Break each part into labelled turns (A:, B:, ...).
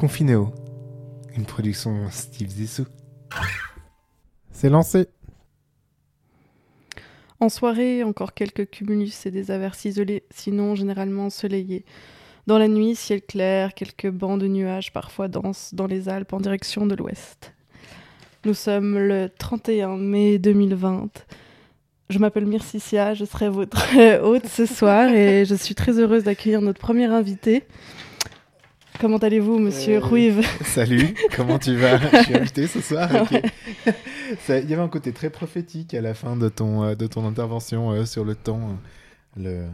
A: Confinéo, une production Steve Zissou. C'est lancé.
B: En soirée, encore quelques cumulus et des averses isolées, sinon généralement ensoleillés. Dans la nuit, ciel clair, quelques bancs de nuages parfois denses dans les Alpes en direction de l'ouest. Nous sommes le 31 mai 2020. Je m'appelle Myrcicia, je serai votre hôte ce soir et je suis très heureuse d'accueillir notre premier invité. Comment allez-vous, monsieur
A: Euh,
B: Ruive
A: Salut, comment tu vas? Je suis invité ce soir. Ça- Il y avait un côté très prophétique à la fin de ton, euh, de ton intervention euh, sur le temps. euh,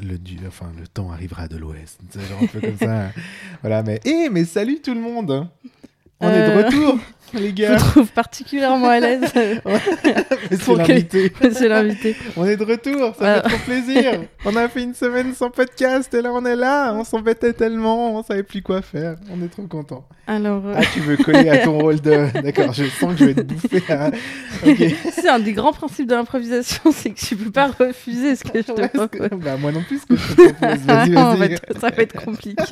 A: Le, le, du, enfin, le temps arrivera de l'ouest. C'est genre un peu comme ça. Voilà, mais, eh, mais salut tout le monde On est de
B: Euh,
A: retour, les
B: Je vous
A: gars
B: trouve particulièrement à l'aise, quel-
A: l'invité.
B: monsieur l'invité.
A: On est de retour, ça
B: Voilà.
A: fait trop plaisir. on a fait une semaine sans podcast et là on est là. On s'embêtait tellement, on savait plus quoi faire. On est trop content.
B: Alors, euh,
A: Ah, tu veux coller à ton rôle de. D'accord, je sens que je vais te bouffer. à- Ok.
B: c'est un des grands principes de l'improvisation, c'est que tu peux pas refuser ce que je te propose.
A: bah, moi non plus, ce que je te propose. Vas-y, vas-y.
B: être- ça va être compliqué.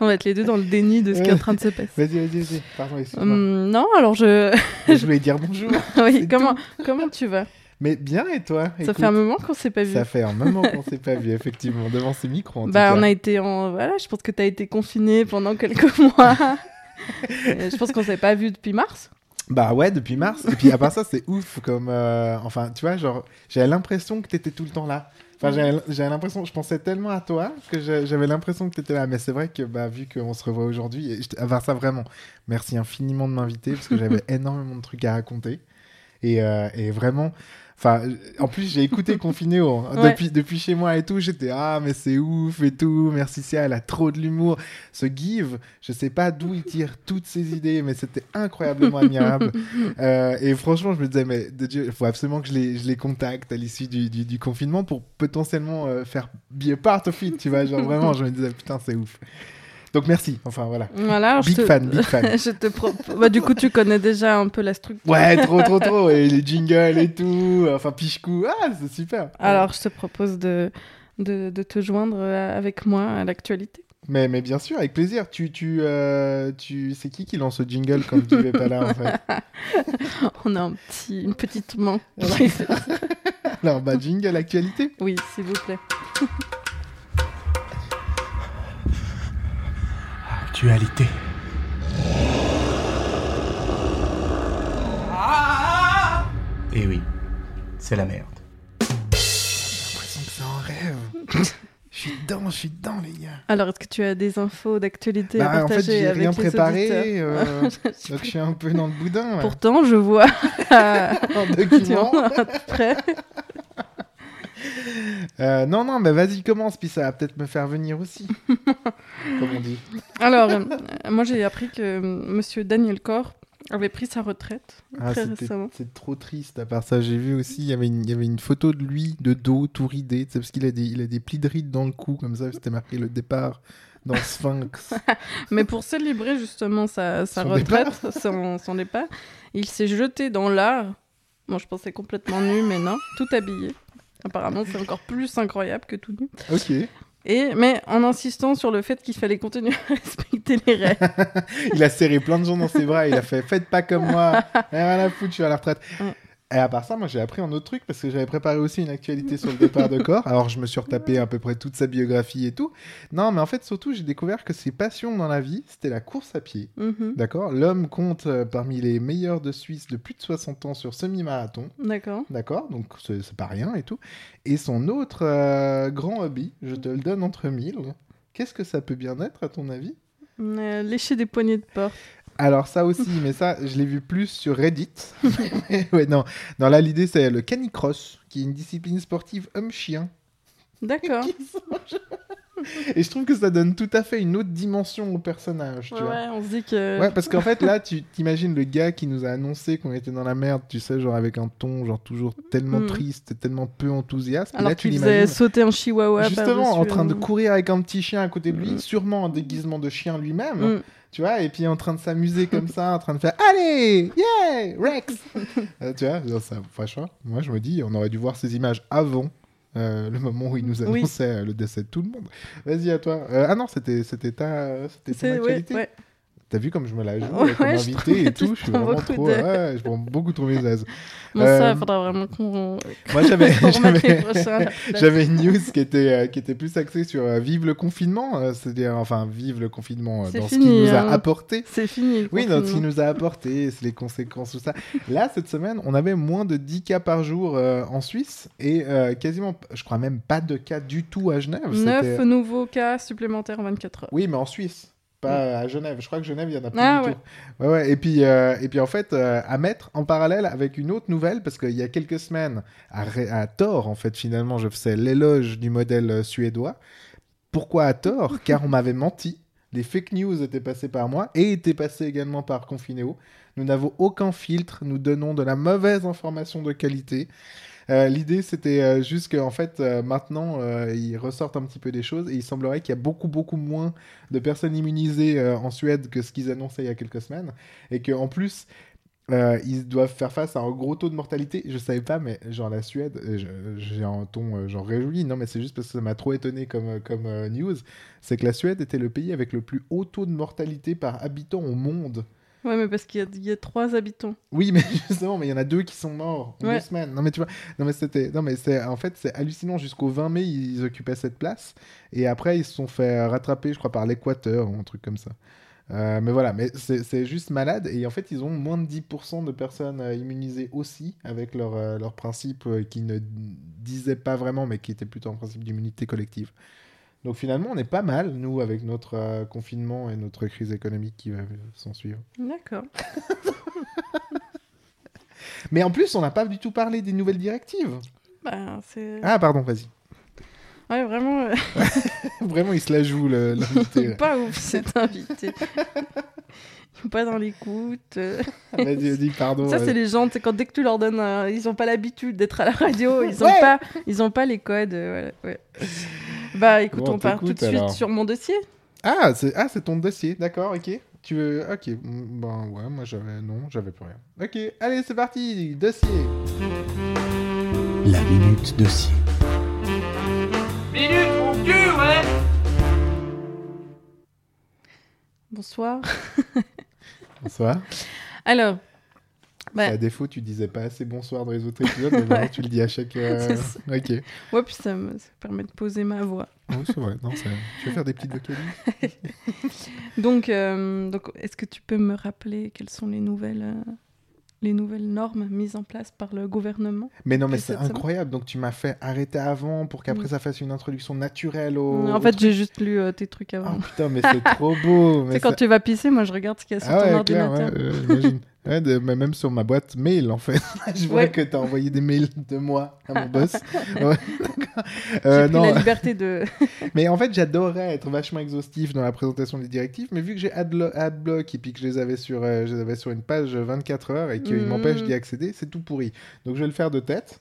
B: On va être les deux dans le déni de ce qui est en train de se passer.
A: Vas-y, vas-y, vas-y. Pardon, excuse-moi.
B: Hum, non, alors je.
A: Je voulais dire bonjour.
B: oui, comment, comment tu vas?
A: Mais bien, et toi?
B: Ça
A: Écoute,
B: fait un moment qu'on s'est pas vu.
A: Ça fait un moment qu'on s'est pas vu, effectivement, devant ces micros. En tout
B: Bah,
A: cas.
B: on a été en. Voilà, je pense que tu as été confiné pendant quelques mois. Et je pense qu'on s'est pas vu depuis mars.
A: Bah ouais, depuis mars. Et puis à part ça, c'est ouf comme... euh, Enfin, tu vois, genre, j'avais l'impression que t'étais tout le temps là. Enfin, j'avais l'impression, je pensais tellement à toi que j'avais l'impression que t'étais là. Mais c'est vrai que, bah, vu qu'on se revoit aujourd'hui, à part ça, vraiment, merci infiniment de m'inviter parce que j'avais énormément de trucs à raconter. Et, euh, et vraiment, enfin, en plus, j'ai écouté Confinéo hein,
B: Ouais.
A: depuis, depuis chez moi et tout. J'étais, ah, mais c'est ouf et tout. Merci, Sia, elle a trop de l'humour. Ce Give, je sais pas d'où il tire toutes ses idées, mais c'était incroyablement admirable. Euh, et franchement, je me disais, mais de Dieu, il faut absolument que je les, je les contacte à l'issue du, du, du confinement pour potentiellement euh, faire be a part of it, tu vois. Genre vraiment, je me disais, putain, c'est ouf. Donc merci, enfin voilà.
B: Voilà,
A: Big
B: te-
A: fan, big fan.
B: je te pro- bah, du coup, tu connais déjà un peu la structure.
A: Ouais, trop, trop, trop. Et les jingles et tout. Enfin, pichecou. Ah, c'est super.
B: Alors, je te propose de, de, de te joindre euh, avec moi à l'actualité.
A: Mais, mais bien sûr, avec plaisir. Tu, tu, euh, tu... C'est qui qui lance le jingle quand tu es pas là, en fait
B: On a un petit, une petite main.
A: Alors, bah, jingle actualité.
B: oui, s'il vous plaît.
A: Actualité.
C: Et Eh oui, c'est la merde.
A: J'ai l'impression que c'est un rêve. Je suis dedans, je suis dedans, les gars.
B: Alors, est-ce que tu as des infos d'actualité à
A: Bah, en fait,
B: partager
A: j'ai
B: avec
A: rien
B: les
A: préparé. euh, donc, je suis un peu dans le boudin.
B: Pourtant, je vois
A: En
B: tu
A: document.
B: vois, à peu près.
A: Euh, non, non, mais vas-y, commence, puis ça va peut-être me faire venir aussi. Comme on dit.
B: Alors, euh, moi, j'ai appris que euh, Monsieur Daniel Corr avait pris sa retraite
A: Ah,
B: très récemment.
A: c'est trop triste. À part ça, j'ai vu aussi, il y avait une, il y avait une photo de lui, de dos, tout ridé. parce qu'il a des, il a des plis de rides dans le cou, comme ça. C'était marqué le départ dans Sphinx.
B: Mais pour célébrer justement sa, sa
A: Son
B: retraite, son, son départ, il s'est jeté dans l'art. Moi, je pensais complètement nu, mais non, tout habillé. Apparemment, c'est encore plus incroyable que tout nu.
A: ok.
B: Et, mais en insistant sur le fait qu'il fallait continuer à respecter les règles.
A: Il a serré plein de gens dans ses bras. Il a fait Faites pas comme moi. Rien à foutre, je suis à la retraite.
B: Ouais.
A: Et à part ça, moi j'ai appris un autre truc parce que j'avais préparé aussi une actualité sur le départ de corps. Alors je me suis retapé à peu près toute sa biographie et tout. Non, mais en fait, surtout, j'ai découvert que ses passions dans la vie, c'était la course à pied.
B: Mhm.
A: D'accord? L'homme compte euh, parmi les meilleurs de Suisse de plus de 60 ans sur semi-marathon.
B: D'accord.
A: D'accord? Donc c'est c'est pas rien et tout. Et son autre euh, grand hobby, je te le donne entre mille. Qu'est-ce que ça peut bien être à ton avis?
B: Euh, lécher des poignées de porte.
A: Alors ça aussi, mais ça, je l'ai vu plus sur Reddit. Ouais, non. non, là, l'idée, c'est le canicross, qui est une discipline sportive homme-chien.
B: D'accord.
A: Et je trouve que ça donne tout à fait une autre dimension au personnage, tu
B: Ouais,
A: vois.
B: on se dit que.
A: Ouais, parce qu'en fait, là, tu t'imagines le gars qui nous a annoncé qu'on était dans la merde, tu sais, genre avec un ton, genre toujours tellement
B: Mm.
A: triste, tellement peu enthousiaste. Et
B: Alors
A: là, tu l'imagines
B: sauter un chihuahua
A: justement en train de courir avec un petit chien à côté de lui,
B: Mm.
A: sûrement en déguisement de chien lui-même,
B: Mm.
A: Tu vois, et puis en train de s'amuser comme ça, en train de faire Allez, yeah, Rex Euh, Tu vois, ça, franchement, moi je me dis, on aurait dû voir ces images avant euh, le moment où il nous annonçait le décès de tout le monde. Vas-y, à toi. Euh, ah non, c'était c'était ta,
B: ouais, ouais.
A: T'as vu comme je me la joue
B: Ouais,
A: comme invité et
B: tout
A: Je suis
B: prends
A: vraiment
B: beaucoup
A: trop.
B: de-
A: Ouais, je prends beaucoup trop mes aises.
B: Bon,
A: Euh,
B: ça, il faudra vraiment qu'on.
A: Moi, j'avais. j'avais- une news qui était, euh, qui était plus axée sur euh, vive le confinement, euh, c'est-à-dire, enfin, vive le confinement euh, dans ce qu'il nous a
B: hein.
A: apporté.
B: C'est fini.
A: Oui, dans ce qu'il nous a apporté, c'est les conséquences, tout ça. Là, cette semaine, on avait moins de 10 cas par jour euh, en Suisse et euh, quasiment, je crois même pas de cas du tout à Genève.
B: Neuf
A: C'était-
B: nouveaux cas supplémentaires en 24 heures.
A: Oui, mais en Suisse, pas à Genève. Je crois que Genève, il y en a plus
B: Ah,
A: du
B: ouais.
A: tout. Ouais, ouais. Et puis, euh, et puis en fait, euh, à mettre en parallèle avec une autre nouvelle, parce qu'il y a quelques semaines, à, à tort, en fait, finalement, je faisais l'éloge du modèle euh, suédois. Pourquoi à tort? Car on m'avait menti. Les fake news étaient passées par moi et étaient passées également par Confinéo. Nous n'avons aucun filtre, nous donnons de la mauvaise information de qualité. Euh, L'idée, c'était euh, juste qu'en fait, euh, maintenant, ils ressortent un petit peu des choses et il semblerait qu'il y a beaucoup, beaucoup moins de personnes immunisées en Suède que ce qu'ils annonçaient il y a quelques semaines. Et qu'en plus, ils doivent faire face à un gros taux de mortalité. Je savais pas, mais genre la Suède, j'ai un ton euh, genre réjoui. Non, mais c'est juste parce que ça m'a trop étonné comme, comme news. C'est que la Suède était le pays avec le plus haut taux de mortalité par habitant au monde.
B: Ouais, mais parce qu'il y, a- il y a trois habitants.
A: Oui, mais justement, mais il y en a deux qui sont morts en
B: Ouais.
A: deux semaines. Non, mais tu vois, non, mais c'était, non, mais c'est, en fait, c'est hallucinant. Jusqu'au 20 mai, ils occupaient cette place, et après, ils se sont fait rattraper, je crois, par l'Équateur ou un truc comme ça. Euh, mais voilà, mais c'est, juste malade. Et en fait, ils ont moins de 10% de personnes euh, immunisées aussi, avec leur, euh, leur principe qui ne disait pas vraiment, mais qui était plutôt un principe d'immunité collective. Donc finalement, on est pas mal, nous, avec notre euh, confinement et notre crise économique qui va s'en suivre.
B: D'accord.
A: Mais en plus, on n'a pas du tout parlé des nouvelles directives.
B: Bah, c'est.
A: Ah, pardon, vas-y.
B: Ouais, vraiment. euh,
A: Vraiment, il se la joue, le- l'invité. là.
B: pas ouf cet invité. pas dans l'écoute. euh.
A: Vas-y, vas-y, pardon.
B: Ça,
A: euh,
B: c'est les gens, c'est quand dès que tu leur donnes, un- ils ont pas l'habitude d'être à la radio, ils ont
A: Ouais.
B: pas, ils ont pas les codes. euh, voilà, ouais. Bah, écoute,
A: Bon,
B: on part tout de suite
A: alors.
B: sur mon dossier.
A: Ah, c'est ah, c'est ton dossier, d'accord, ok. Tu veux... Ok, mm, ben ouais, moi j'avais... Non, j'avais plus rien. Ok, allez, c'est parti, dossier.
C: La minute dossier.
D: Minute, mon cul, ouais
B: Bonsoir.
A: Bonsoir.
B: Alors, Ouais.
A: À défaut, tu disais pas assez bonsoir dans les autres épisodes, mais maintenant tu le dis à chaque... euh,
B: C'est ça.
A: Ok.
B: ouais, puis ça me ça permet de poser ma voix.
A: Oui, c'est vrai. Non, c'est- Tu veux faire des petites vocalises
B: Donc, euh, donc est-ce que tu peux me rappeler quelles sont les nouvelles, euh, les nouvelles normes mises en place par le gouvernement
A: Mais non, mais c'est incroyable. Donc tu m'as fait arrêter avant pour qu'après
B: Mm.
A: ça fasse une introduction naturelle au...
B: En fait, j'ai juste lu euh, tes trucs avant.
A: Oh putain, mais c'est trop beau.
B: sais, quand
A: ça-
B: tu vas pisser, moi, je regarde ce qu'il y a sur
A: Ah
B: ton
A: ouais, clair,
B: ordinateur.
A: ouais, euh. Ouais, de- même sur ma boîte mail, en fait. Je vois
B: Ouais.
A: que t'as envoyé des mails de moi à mon boss. Ouais, Euh, non,
B: la liberté de.
A: mais en fait, j'adorais être vachement exhaustif dans la présentation des directives, mais vu que j'ai Adblock et puis que je les avais sur, euh, je les avais sur une page 24 heures et qu'ils
B: Mhm.
A: m'empêchent d'y accéder, c'est tout pourri. Donc je vais le faire de tête.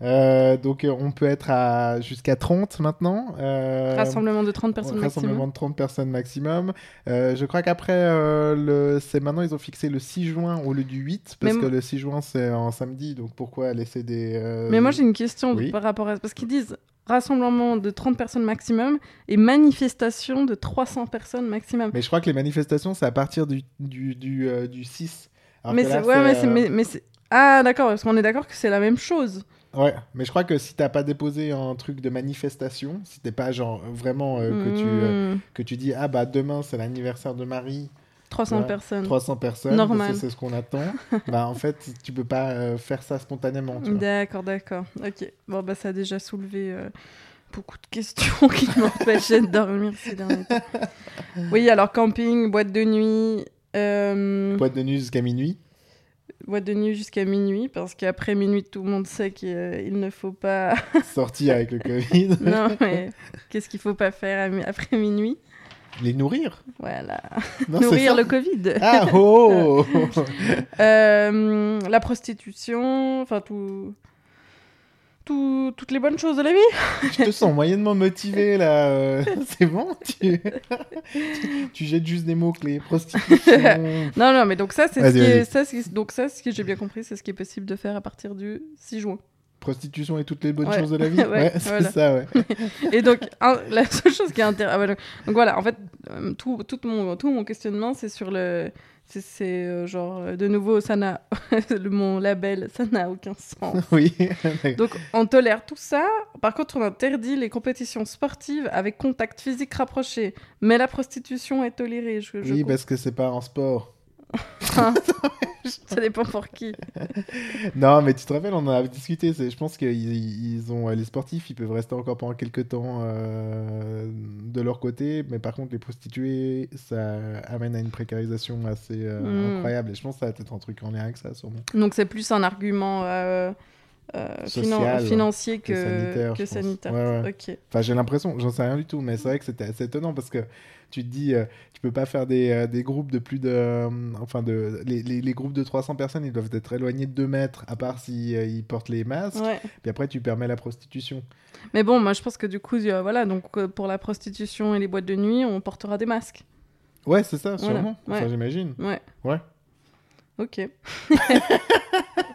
A: Euh, donc euh, on peut être à jusqu'à 30 maintenant. Euh,
B: Rassemblement de 30 personnes
A: Rassemblement
B: maximum.
A: de 30 personnes maximum. Euh, je crois qu'après, euh, le... c'est maintenant, ils ont fixé le 6 juin au lieu du 8, parce
B: Mais
A: que le 6 juin, c'est un samedi, donc pourquoi laisser des...
B: Mais moi, j'ai une question
A: oui.
B: par rapport à Parce qu'ils disent rassemblement de 30 personnes maximum et manifestation de 300 personnes maximum.
A: Mais je crois que les manifestations, c'est à partir du, du, du, du 6. Alors
B: mais c'est. Ouais, mais Mais, Ah, d'accord, parce qu'on est d'accord que c'est la même chose.
A: Ouais, mais je crois que si t'as pas déposé un truc de manifestation, si t'es pas genre vraiment euh, que, tu, euh,
B: Hmm,
A: que tu dis, ah bah demain c'est l'anniversaire de Marie,
B: 300
A: ouais,
B: personnes.
A: 300 personnes,
B: Normal.
A: parce que c'est ce qu'on attend, bah en fait, tu peux pas euh, faire ça spontanément.
B: D'accord, d'accord. Ok. Bon, bah, ça a déjà soulevé beaucoup de questions qui m'empêchaient de dormir ces derniers temps. Oui, alors camping, boîte de nuit.
A: Boîte de nuit jusqu'à minuit.
B: Boîte de nuit jusqu'à minuit, parce qu'après minuit, tout le monde sait qu'il euh, ne faut pas.
A: sorti avec le Covid.
B: non, mais qu'est-ce qu'il faut pas faire après minuit?
A: Les nourrir
B: Voilà.
A: Non,
B: Nourrir le Covid.
A: Ah oh
B: Euh, la prostitution, enfin tout. Tout- toutes les bonnes choses de la vie.
A: Je te sens moyennement motivé là. euh, C'est bon tu... tu jettes juste des mots-clés. Prostitution.
B: Non, non, mais donc ça, c'est ce qui est,
A: vas-y.
B: ça, c'est- donc ça, ce que j'ai bien compris, c'est ce qui est possible de faire à partir du 6 juin.
A: Prostitution et toutes les bonnes
B: Ouais.
A: choses de la vie.
B: Ouais,
A: Ouais, c'est
B: voilà.
A: ça, ouais.
B: Et donc, un- la seule chose qui est intéressante. donc, donc voilà, en fait, euh, tout, tout, mon, tout mon questionnement, c'est sur le. C'est euh, genre, euh, de nouveau, ça n'a. le- mon label, ça n'a aucun sens.
A: oui.
B: Donc, on tolère tout ça. Par contre, on interdit les compétitions sportives avec contact physique rapproché. Mais la prostitution est tolérée. Je, je
A: oui, parce que c'est pas un sport.
B: Ça dépend pour qui.
A: Non, mais tu te rappelles, on en avait discuté. Je pense qu'ils ils ont les sportifs, ils peuvent rester encore pendant quelques temps euh, de leur côté, mais par contre, les prostituées, ça amène à une précarisation assez euh,
B: Mm.
A: incroyable. Et je pense que ça va être un truc en lien avec ça, sûrement.
B: Donc, c'est plus un argument euh, euh,
A: Social
B: financier que,
A: sanitaire,
B: que
A: je pense.
B: sanitaire.
A: Ouais, ouais.
B: Ok.
A: Enfin, j'ai l'impression, j'en sais rien du tout, mais c'est vrai que c'était assez étonnant parce que tu te dis, euh, tu peux pas faire des, euh, des groupes de plus de. enfin, de, les, les, les groupes de 300 personnes, ils doivent être éloignés de 2 mètres, à part si euh, ils portent les masques.
B: Ouais.
A: Puis après, tu permets la prostitution.
B: Mais bon, moi, je pense que du coup, voilà, donc pour la prostitution et les boîtes de nuit, on portera des masques.
A: Ouais, c'est ça,
B: Voilà,
A: sûrement. Enfin, j'imagine.
B: Ouais.
A: Ouais.
B: Ok.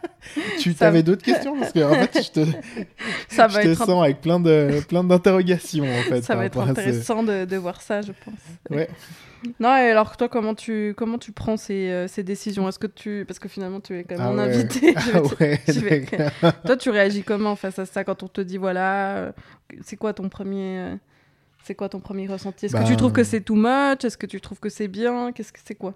A: Tu
B: Ça
A: avais
B: me-
A: d'autres questions Parce que en fait, je te,
B: Ça
A: je te sens avec plein de plein d'interrogations en fait.
B: ça va être
A: ce-
B: intéressant de, de voir ça, je pense.
A: Ouais.
B: Non, et alors toi, comment tu, comment tu prends ces, euh, ces décisions? Est-ce que tu... Parce que finalement, tu es quand même
A: Ah
B: mon
A: ouais.
B: invité.
A: Ah ouais,
B: vais-. Toi, tu réagis comment face à ça quand on te dit, voilà, euh, c'est quoi ton premier... euh, C'est quoi ton premier ressenti? Est-ce que tu
A: Ben-
B: trouves que c'est too much? Est-ce que tu trouves que c'est bien? Qu'est-ce que c'est quoi?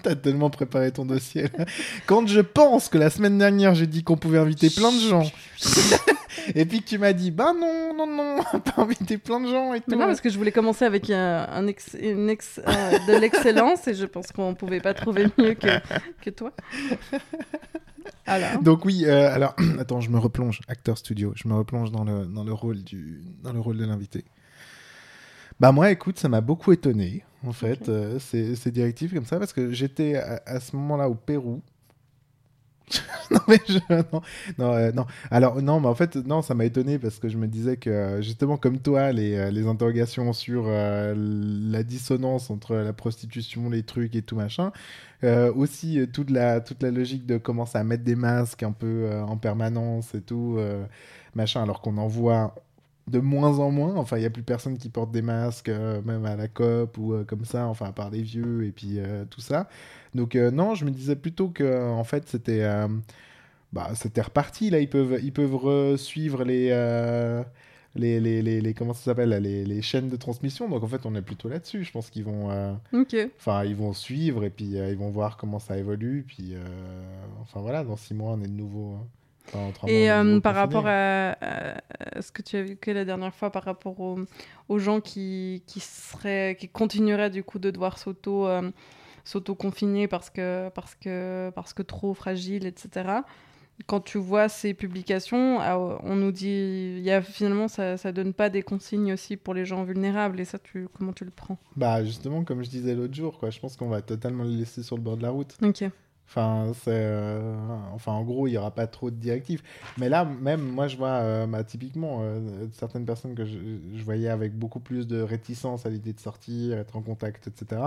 A: T'as tellement préparé ton dossier. là. Quand je pense que la semaine dernière, j'ai dit qu'on pouvait inviter plein de gens, et puis que tu m'as dit, bah non, non, non, pas inviter plein de gens et tout.
B: Mais non, parce que je voulais commencer avec un, un ex- une ex- euh, de l'excellence et je pense qu'on pouvait pas trouver mieux que, que toi. Alors,
A: Donc oui, euh, alors attends, je me replonge, acteur studio, je me replonge dans le dans le rôle du dans le rôle de l'invité. Bah moi, écoute, ça m'a beaucoup étonné en fait euh, ces, ces directives comme ça parce que j'étais à, à ce moment-là au Pérou. non mais je, non non euh, non alors non mais en fait non ça m'a étonné parce que je me disais que euh, justement comme toi les, les interrogations sur euh, la dissonance entre la prostitution les trucs et tout machin euh, aussi toute la toute la logique de commencer à mettre des masques un peu en permanence et tout machin alors qu'on en voit de moins en moins enfin il y a plus personne qui porte des masques euh, même à la COP ou euh, comme ça enfin à part les vieux et puis euh, tout ça donc non je me disais plutôt que en fait c'était bah c'était reparti là ils peuvent ils peuvent suivre les les, les, les, les- comment ça s'appelle les, les chaînes de transmission donc en fait on est plutôt là-dessus je pense qu'ils vont euh. Enfin, ils vont suivre et puis euh, ils vont voir comment ça évolue. Puis, euh, enfin voilà, dans six mois, on est de nouveau. hein.
B: Et euh, par rapport à, à- ce que tu as vu que la dernière fois, par rapport aux, aux gens qui, qui, seraient, qui continueraient du coup de devoir s'auto, euh, s'auto-confiner parce que, parce, que, parce que trop fragile, etc. Quand tu vois ces publications, on nous dit, y a, finalement, ça ne donne pas des consignes aussi pour les gens vulnérables. Et ça, tu, comment tu le prends?
A: Bah, justement, comme je disais l'autre jour, quoi, je pense qu'on va totalement les laisser sur le bord de la route.
B: Ok.
A: Enfin, euh, enfin, en gros, il n'y aura pas trop de directives. Mais là, même, moi, je vois, euh, bah, typiquement, euh, certaines personnes que je, je voyais avec beaucoup plus de réticence à l'idée de sortir, être en contact, etc.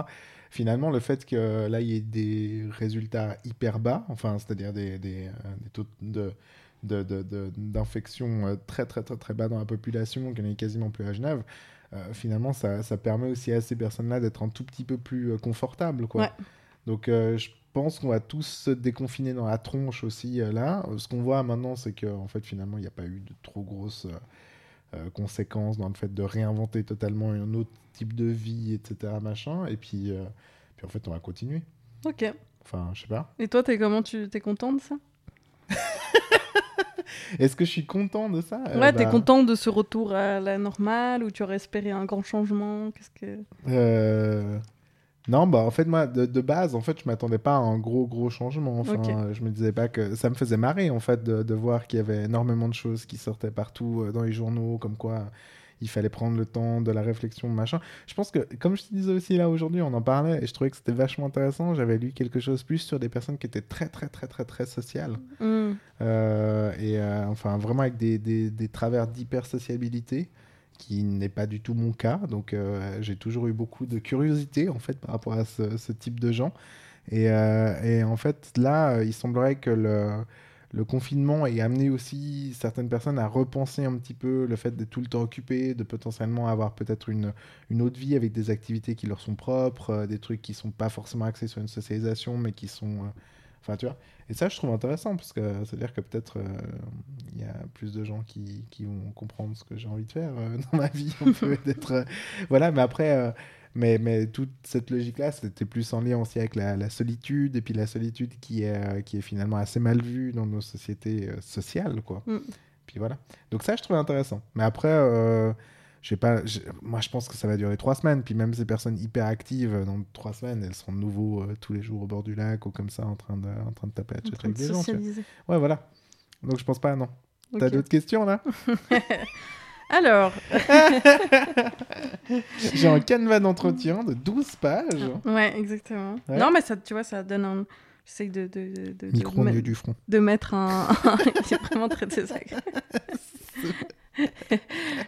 A: Finalement, le fait que là, il y ait des résultats hyper bas, enfin, c'est-à-dire des, des, euh, des taux de de- de- de- d'infection euh, très, très, très, très bas dans la population, en ait quasiment plus à Genève, finalement, ça, ça permet aussi à ces personnes-là d'être un tout petit peu plus confortables, quoi.
B: Ouais.
A: Donc, je pense qu'on va tous se déconfiner dans la tronche aussi euh, là. Euh, Ce qu'on voit maintenant, c'est qu'en en fait, finalement, il n'y a pas eu de trop grosses euh, euh, conséquences dans le fait de réinventer totalement un autre type de vie, etc. Machin. Et puis, euh, puis en fait, on va continuer.
B: Ok.
A: Enfin, je sais pas.
B: Et toi, t'es comment Tu t'es content de ça?
A: Est-ce que je suis content de ça? Euh,
B: Ouais, t'es
A: bah,
B: content de ce retour à la normale ou tu aurais espéré un grand changement? Qu'est-ce que
A: Euh, Non, bah en fait, moi, de, de base, en fait, je m'attendais pas à un gros, gros changement. Enfin,
B: Ok.
A: euh, je me disais pas que ça me faisait marrer, en fait, de, de voir qu'il y avait énormément de choses qui sortaient partout euh, dans les journaux, comme quoi il fallait prendre le temps de la réflexion, machin. Je pense que, comme je te disais aussi là aujourd'hui, on en parlait et je trouvais que c'était vachement intéressant. J'avais lu quelque chose plus sur des personnes qui étaient très, très, très, très, très sociales.
B: Hmm.
A: Euh, et euh, enfin, vraiment avec des, des, des travers d'hypersociabilité, qui n'est pas du tout mon cas. Donc, euh, j'ai toujours eu beaucoup de curiosité, en fait, par rapport à ce, type de gens. Et, euh, et en fait, là, euh, il semblerait que le, confinement ait amené aussi certaines personnes à repenser un petit peu le fait d'être tout le temps occupé, de potentiellement avoir peut-être une, une autre vie avec des activités qui leur sont propres, des trucs qui sont pas forcément axés sur une socialisation, mais qui sont... Enfin, tu vois. Et ça, je trouve intéressant, parce que ça veut dire que peut-être euh, il y a plus de gens qui, qui vont comprendre ce que j'ai envie de faire euh, dans ma vie. euh, Voilà, mais après... mais, mais toute cette logique-là, c'était plus en lien aussi avec la, la solitude, et puis la solitude qui est, qui est finalement assez mal vue dans nos sociétés sociales, quoi.
B: Mm.
A: Puis voilà. Donc ça, je trouve intéressant. Mais après, sais pas, moi, je pense que ça va durer trois semaines, puis même ces personnes hyper actives, euh, dans trois semaines, elles seront de nouveau euh, tous les jours au bord du lac, ou comme ça, en train de, en train de taper la avec des gens. Ouais, voilà. Donc je pense pas, non. T'as d'autres questions, là?
B: Alors,
A: J'ai un canevas d'entretien de 12 pages.
B: ouais, exactement.
A: Ouais.
B: Non, mais ça, tu vois, ça donne un. J'essaie de, de, de, de,
A: Micro
B: de,
A: du front.
B: de mettre un. C'est vraiment très désagréable.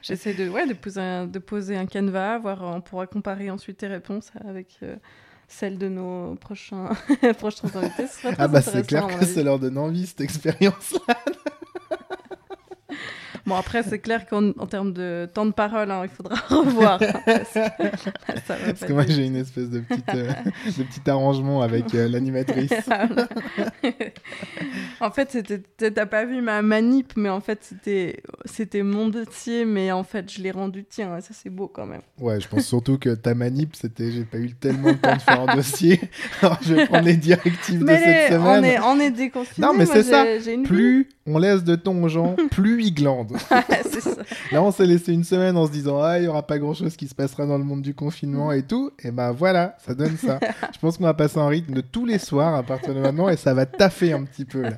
B: J'essaie de, ouais, de, poser un, de poser un canevas, voir, on pourra comparer ensuite tes réponses avec euh, celles de nos prochains, prochains invités.
A: Ah bah c'est clair que ça leur donne envie, cette expérience-là.
B: Bon, après, c'est clair qu'en en termes de temps de parole, hein, il faudra revoir. hein, parce que, là, ça va
A: Parce
B: pas
A: que moi j'ai une espèce de, petite, euh, de petit arrangement avec euh, l'animatrice.
B: en fait, t'as pas vu ma manip, mais en fait, c'était mon dossier, mais en fait, je l'ai rendu tien. et Ça, c'est beau quand même.
A: Ouais, je pense surtout que ta manip, c'était j'ai pas eu tellement de temps de faire un dossier. Alors je vais prendre les directives de cette semaine.
B: on est on est déconfinés.
A: Non, mais c'est ça. Plus on laisse de temps aux gens, plus ils glandent.
B: ça.
A: Là, on s'est laissé une semaine en se disant Ah, il y aura pas grand chose qui se passera dans le monde du confinement et tout. Et bah voilà, ça donne ça. je pense qu'on va passer un rythme de tous les soirs à partir de maintenant et ça va taffer un petit peu là.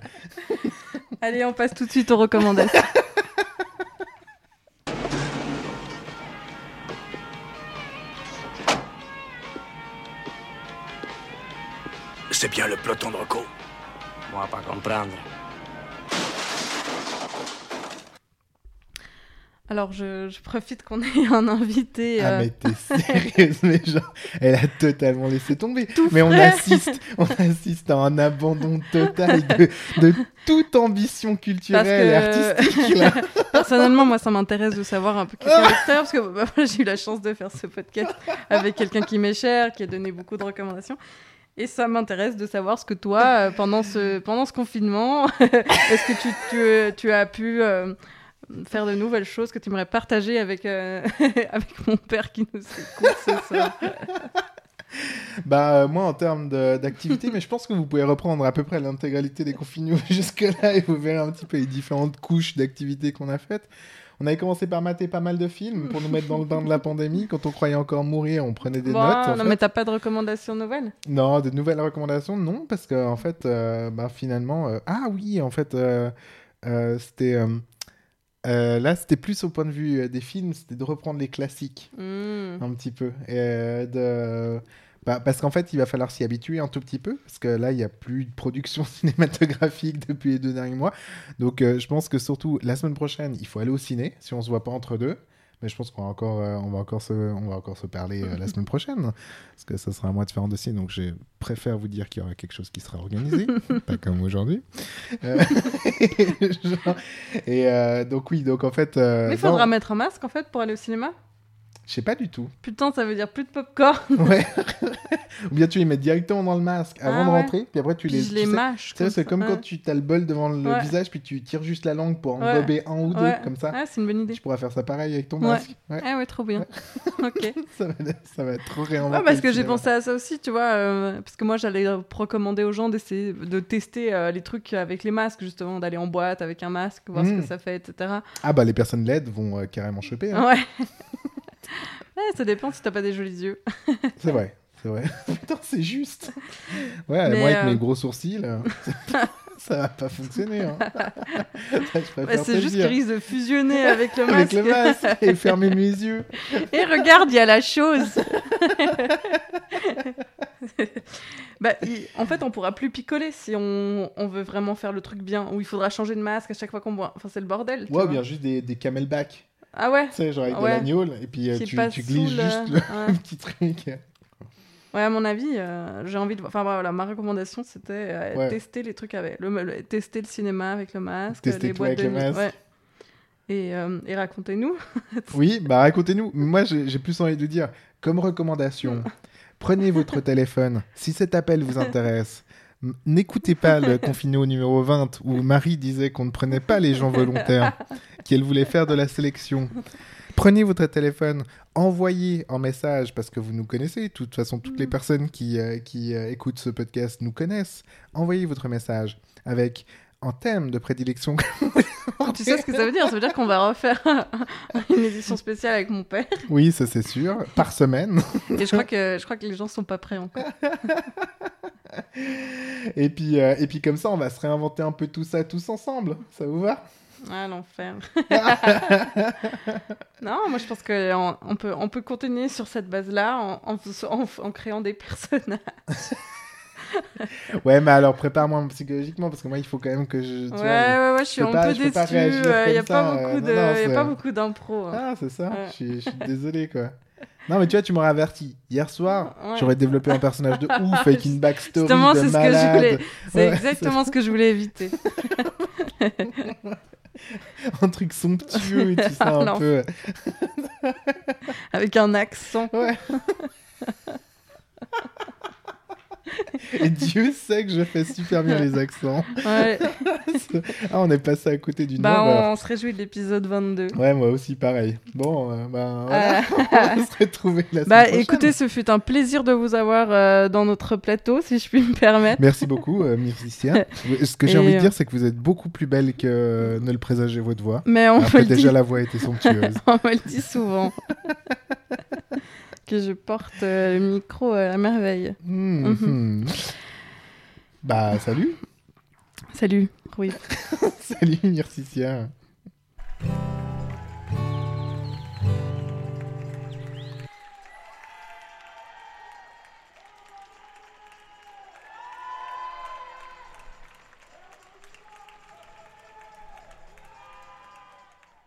B: Allez, on passe tout de suite aux recommandations.
D: C'est bien le peloton de Rocco. Moi, pas comprendre.
B: Alors, je, je profite qu'on ait un invité.
A: Ah,
B: euh,
A: mais t'es sérieuse, mais genre, elle a totalement laissé tomber.
B: Tout
A: mais on assiste, on assiste à un abandon total de, de toute ambition culturelle et artistique. Là.
B: Personnellement, moi, ça m'intéresse de savoir un peu quelqu'un à l'extérieur, parce que bah, j'ai eu la chance de faire ce podcast avec quelqu'un qui m'est cher, qui a donné beaucoup de recommandations. Et ça m'intéresse de savoir ce que toi, euh, pendant ce, pendant ce confinement, est-ce que tu, tu, tu as pu euh, faire de nouvelles choses que tu aimerais partager avec, euh, avec mon père qui nous écoute ce soir
A: Bah, euh, moi, en termes d'activité, mais je pense que vous pouvez reprendre à peu près l'intégralité des confinements jusque-là et vous verrez un petit peu les différentes couches d'activités qu'on a faites. On avait commencé par mater pas mal de films pour nous mettre dans le bain de la pandémie. Quand on croyait encore mourir, on prenait des
B: Bon,
A: notes.
B: Non,
A: fait.
B: mais t'as pas de recommandations nouvelles?
A: Non, de nouvelles recommandations, non, parce que en fait, euh, bah, finalement, euh, ah oui, en fait, euh, c'était euh, là, c'était plus au point de vue euh, des films, c'était de reprendre les classiques
B: Hmm.
A: un petit peu, et, euh, de bah, parce qu'en fait, il va falloir s'y habituer un tout petit peu, parce que là, il n'y a plus de production cinématographique depuis les deux derniers mois. Donc, euh, je pense que surtout la semaine prochaine, il faut aller au ciné, si on se voit pas entre deux. Mais je pense qu'on va encore, euh, on va encore se, on va encore se parler euh, la semaine prochaine, parce que ça sera à moi de faire un dossier. Donc, je préfère vous dire qu'il y aura quelque chose qui sera organisé, pas comme aujourd'hui. Euh, genre- et euh, donc oui, donc en fait, euh,
B: Mais il
A: non,
B: faudra mettre un masque en fait pour aller au cinéma?
A: Je sais pas du tout.
B: Putain, ça veut dire plus de popcorn.
A: Ouais. Ou bien tu les mets directement dans le masque avant
B: Ah
A: de
B: ouais.
A: rentrer, puis après tu
B: Puis
A: les.
B: je
A: tu
B: les
A: sais-
B: mâche.
A: tu sais, c'est comme
B: Ouais.
A: quand tu as le bol devant le
B: Ouais.
A: visage, puis tu tires juste la langue pour
B: Ouais.
A: engober un ou deux,
B: Ouais.
A: comme ça.
B: Ouais, c'est une bonne idée.
A: Tu pourras faire ça pareil avec ton
B: Ouais.
A: masque. Ouais.
B: Ah ouais, trop bien. ok.
A: ça, va, ça va trop réinventer.
B: Ouais, parce que j'ai pensé à ça aussi, tu vois, euh, parce que moi j'allais recommander aux gens d'essayer de tester euh, les trucs avec les masques, justement, d'aller en boîte avec un masque, voir ce
A: Mm.
B: que ça fait, etc.
A: Ah bah les personnes LED vont euh, carrément choper. hein.
B: Ouais. ouais, ça dépend si t'as pas des jolis yeux.
A: C'est vrai. C'est vrai. Putain, c'est juste. Ouais,
B: Mais,
A: moi avec
B: euh,
A: mes gros sourcils, euh, ça va pas fonctionner. hein.
B: C'est juste qu'il risque de fusionner avec le
A: Avec
B: masque.
A: le masque et fermer mes yeux.
B: Et regarde, il y a la chose. bah, en fait, on pourra plus picoler si on, on veut vraiment faire le truc bien. Ou il faudra changer de masque à chaque fois qu'on boit. Enfin, c'est le bordel.
A: Ouais,
B: vois.
A: bien juste des, des camelback.
B: Ah ouais
A: Tu sais, genre avec
B: Ouais.
A: de l'agneau, et puis euh, tu, tu glisses
B: le-
A: juste le
B: Ouais.
A: petit truc.
B: Ouais, à mon avis, euh, j'ai envie de. Enfin voilà, ma recommandation c'était euh,
A: Ouais.
B: tester les trucs avec le, le- tester le cinéma avec le masque,
A: Tester
B: les boîtes
A: avec
B: de
A: le masque.
B: Ouais. Et, et racontez-nous.
A: Oui, bah racontez-nous. Moi, j'ai plus envie de dire, comme recommandation, prenez votre téléphone. Si cet appel vous intéresse, n'écoutez pas le confiné au numéro 20 où Marie disait qu'on ne prenait pas les gens volontaires, qu'elle voulait faire de la sélection. Prenez votre téléphone, envoyez en message, parce que vous nous connaissez, de toute façon, toutes les personnes qui, euh, qui euh, écoutent ce podcast nous connaissent. Envoyez votre message avec en thème de prédilection.
B: tu sais ce que ça veut dire? Ça veut dire qu'on va refaire une édition spéciale avec mon père.
A: oui, ça c'est sûr, par semaine.
B: Et je crois que je crois que les gens sont pas prêts encore.
A: Et puis, euh, et puis comme ça, on va se réinventer un peu tout ça tous ensemble. Ça vous va?
B: Ah l'enfer. non, moi je pense que on, on peut on peut continuer sur cette base-là en, en, en- en créant des personnages.
A: Ouais, mais alors prépare-moi psychologiquement parce que moi, il faut quand même que je. tu
B: Ouais,
A: vois,
B: ouais, ouais, je suis un
A: pas-
B: peu déçue. Il n'y a
A: comme
B: pas
A: ça,
B: beaucoup
A: euh,
B: a pas beaucoup d'impro. hein.
A: Ah, c'est ça.
B: Ouais.
A: Je, suis, je suis désolé, quoi. Non, mais tu vois, tu m'aurais averti. Hier soir,
B: Ouais.
A: j'aurais développé un personnage de ouf avec une backstory
B: Justement, c'est ce que je
A: malade.
B: voulais. C'est
A: Ouais,
B: exactement ce que je voulais éviter.
A: un truc somptueux, tu sais, un
B: Non.
A: peu.
B: Avec un accent.
A: Ouais. Et Dieu sait que je fais super bien les accents.
B: Ouais.
A: Ah, on est passé à côté d'une
B: bah, on se réjouit de l'épisode 22.
A: Ouais, moi aussi, pareil. Bon, euh, voilà,
B: Euh,
A: on va se retrouver la semaine
B: bah,
A: prochaine.
B: écoutez, ce fut un plaisir de vous avoir euh, dans notre plateau, si je puis me permettre.
A: Merci beaucoup, euh. Ce que j'ai envie de
B: euh,
A: dire, c'est que vous êtes beaucoup plus belle que euh, ne le présageait votre voix.
B: Mais on
A: Alors
B: me,
A: que
B: le dit,
A: déjà, la voix était somptueuse.
B: on me le dit souvent. Que je porte euh, le micro à la merveille.
A: Mhm. Bah, salut.
B: Salut, oui.
A: salut, Myrcia.